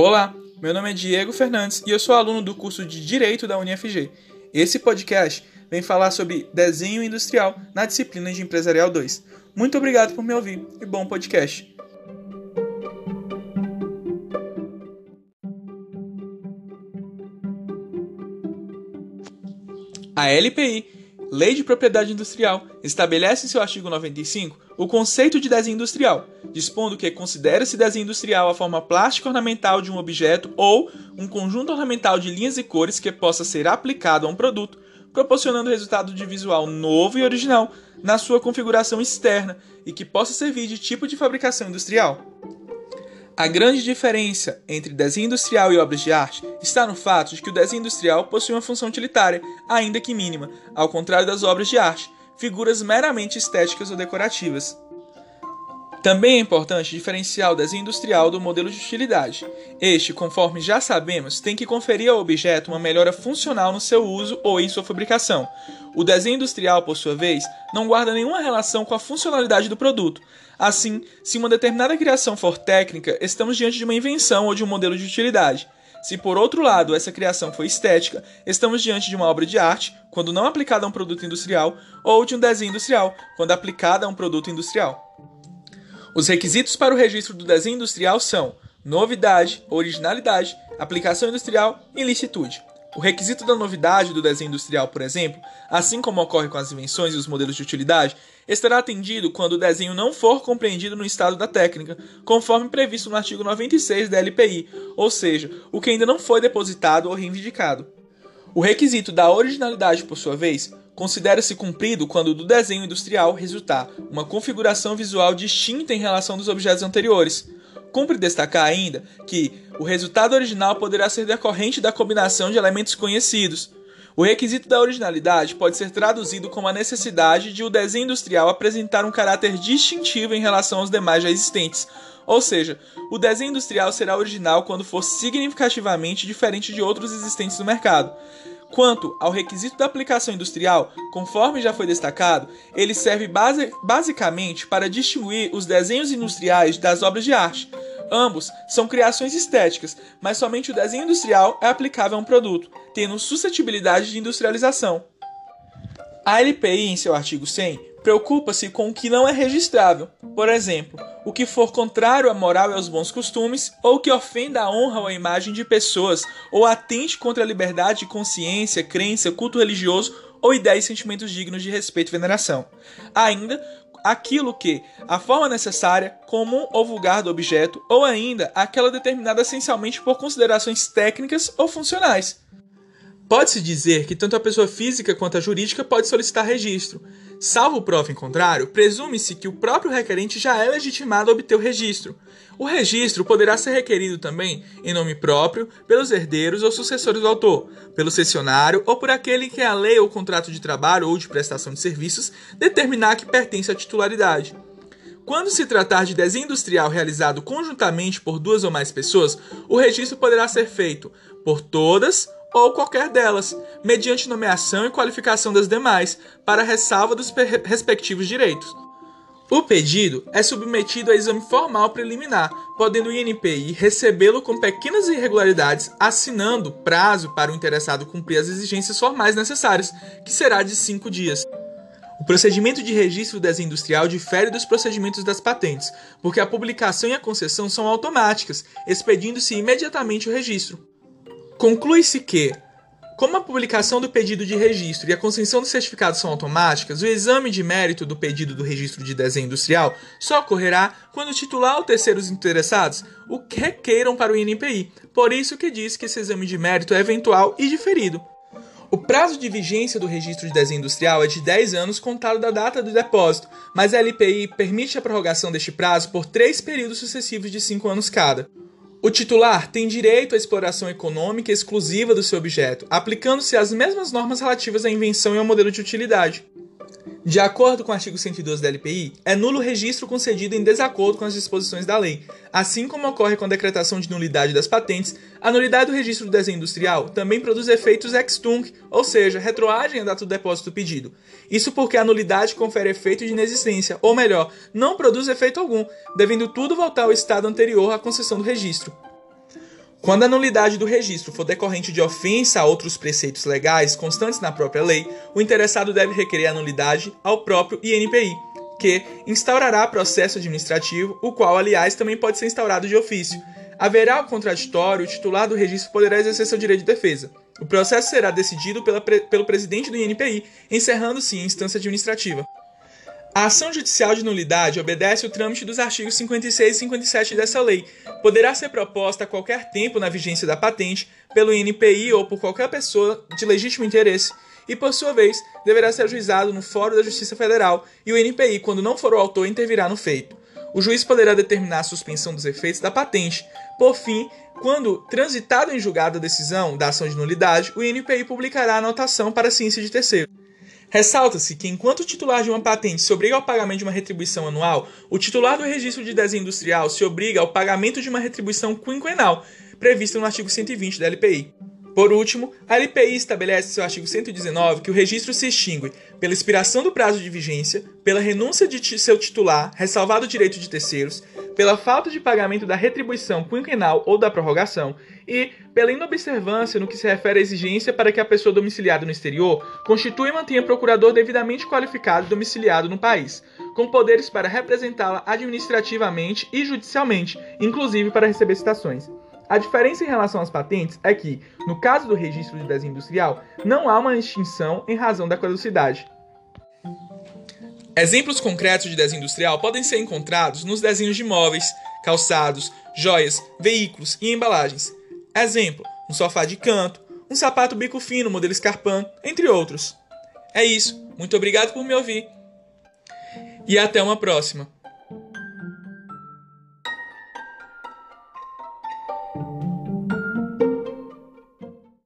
Olá, meu nome é Diego Fernandes e eu sou aluno do curso de Direito da UniFG. Esse podcast vem falar sobre desenho industrial na disciplina de Empresarial 2. Muito obrigado por me ouvir e bom podcast. A LPI Lei de Propriedade Industrial estabelece em seu artigo 95 o conceito de desenho industrial, dispondo que considera-se desenho industrial a forma plástica ornamental de um objeto ou um conjunto ornamental de linhas e cores que possa ser aplicado a um produto, proporcionando resultado de visual novo e original na sua configuração externa e que possa servir de tipo de fabricação industrial. A grande diferença entre desenho industrial e obras de arte está no fato de que o desenho industrial possui uma função utilitária, ainda que mínima, ao contrário das obras de arte, figuras meramente estéticas ou decorativas. Também é importante diferenciar o desenho industrial do modelo de utilidade. Este, conforme já sabemos, tem que conferir ao objeto uma melhora funcional no seu uso ou em sua fabricação. O desenho industrial, por sua vez, não guarda nenhuma relação com a funcionalidade do produto, Assim, se uma determinada criação for técnica, estamos diante de uma invenção ou de um modelo de utilidade. Se por outro lado essa criação for estética, estamos diante de uma obra de arte, quando não aplicada a um produto industrial, ou de um desenho industrial, quando aplicada a um produto industrial. Os requisitos para o registro do desenho industrial são novidade, originalidade, aplicação industrial e licitude. O requisito da novidade do desenho industrial, por exemplo, assim como ocorre com as invenções e os modelos de utilidade, estará atendido quando o desenho não for compreendido no estado da técnica, conforme previsto no artigo 96 da LPI, ou seja, o que ainda não foi depositado ou reivindicado. O requisito da originalidade, por sua vez, considera-se cumprido quando do desenho industrial resultar uma configuração visual distinta em relação dos objetos anteriores, Cumpre destacar ainda que o resultado original poderá ser decorrente da combinação de elementos conhecidos. O requisito da originalidade pode ser traduzido como a necessidade de o desenho industrial apresentar um caráter distintivo em relação aos demais já existentes, ou seja, o desenho industrial será original quando for significativamente diferente de outros existentes no mercado. Quanto ao requisito da aplicação industrial, conforme já foi destacado, ele serve base, basicamente para distinguir os desenhos industriais das obras de arte. Ambos são criações estéticas, mas somente o desenho industrial é aplicável a um produto, tendo suscetibilidade de industrialização. A LPI, em seu artigo 100, preocupa-se com o que não é registrável, por exemplo, o que for contrário à moral e aos bons costumes, ou que ofenda a honra ou a imagem de pessoas, ou atente contra a liberdade de consciência, crença, culto religioso ou ideias e sentimentos dignos de respeito e veneração. Ainda, aquilo que a forma necessária, comum ou vulgar do objeto, ou ainda aquela determinada essencialmente por considerações técnicas ou funcionais. Pode-se dizer que tanto a pessoa física quanto a jurídica pode solicitar registro. Salvo prova em contrário, presume-se que o próprio requerente já é legitimado a obter o registro. O registro poderá ser requerido também em nome próprio, pelos herdeiros ou sucessores do autor, pelo cessionário ou por aquele que a lei ou contrato de trabalho ou de prestação de serviços determinar que pertence à titularidade. Quando se tratar de desenho industrial realizado conjuntamente por duas ou mais pessoas, o registro poderá ser feito por todas ou qualquer delas, mediante nomeação e qualificação das demais, para ressalva dos respectivos direitos. O pedido é submetido a exame formal preliminar, podendo o INPI recebê-lo com pequenas irregularidades, assinando prazo para o interessado cumprir as exigências formais necessárias, que será de cinco dias. O procedimento de registro do desenho industrial difere dos procedimentos das patentes, porque a publicação e a concessão são automáticas, expedindo-se imediatamente o registro. Conclui-se que, como a publicação do pedido de registro e a concessão do certificado são automáticas, o exame de mérito do pedido do registro de desenho industrial só ocorrerá quando o titular ou terceiros interessados o requeiram para o INPI. Por isso que diz que esse exame de mérito é eventual e diferido. O prazo de vigência do registro de desenho industrial é de 10 anos contado da data do depósito, mas a LPI permite a prorrogação deste prazo por três períodos sucessivos de 5 anos cada. O titular tem direito à exploração econômica exclusiva do seu objeto, aplicando-se as mesmas normas relativas à invenção e ao modelo de utilidade. De acordo com o artigo 112 da LPI, é nulo o registro concedido em desacordo com as disposições da lei. Assim como ocorre com a decretação de nulidade das patentes, a nulidade do registro do desenho industrial também produz efeitos ex tunc, ou seja, retroagem à data do depósito do pedido. Isso porque a nulidade confere efeito de inexistência, ou melhor, não produz efeito algum, devendo tudo voltar ao estado anterior à concessão do registro. Quando a nulidade do registro for decorrente de ofensa a outros preceitos legais constantes na própria lei, o interessado deve requerer a nulidade ao próprio INPI, que instaurará processo administrativo, o qual, aliás, também pode ser instaurado de ofício. Haverá o contraditório, o titular do registro poderá exercer seu direito de defesa. O processo será decidido pela, pelo presidente do INPI, encerrando-se em instância administrativa. A ação judicial de nulidade obedece o trâmite dos artigos 56 e 57 dessa lei. Poderá ser proposta a qualquer tempo na vigência da patente pelo INPI ou por qualquer pessoa de legítimo interesse e, por sua vez, deverá ser ajuizado no Fórum da Justiça Federal e o INPI, quando não for o autor, intervirá no feito. O juiz poderá determinar a suspensão dos efeitos da patente. Por fim, quando transitado em julgado a decisão da ação de nulidade, o INPI publicará a anotação para a ciência de terceiro. Ressalta-se que, enquanto o titular de uma patente se obriga ao pagamento de uma retribuição anual, o titular do registro de desenho industrial se obriga ao pagamento de uma retribuição quinquenal, prevista no artigo 120 da LPI. Por último, a LPI estabelece seu artigo 119 que o registro se extingue pela expiração do prazo de vigência, pela renúncia de seu titular, ressalvado o direito de terceiros, pela falta de pagamento da retribuição quinquenal ou da prorrogação e pela inobservância no que se refere à exigência para que a pessoa domiciliada no exterior constitua e mantenha procurador devidamente qualificado e domiciliado no país, com poderes para representá-la administrativamente e judicialmente, inclusive para receber citações. A diferença em relação às patentes é que, no caso do registro de desenho industrial, não há uma extinção em razão da caducidade. Exemplos concretos de desenho industrial podem ser encontrados nos desenhos de móveis, calçados, joias, veículos e embalagens. Exemplo: um sofá de canto, um sapato bico fino modelo Scarpan, entre outros. É isso. Muito obrigado por me ouvir. E até uma próxima.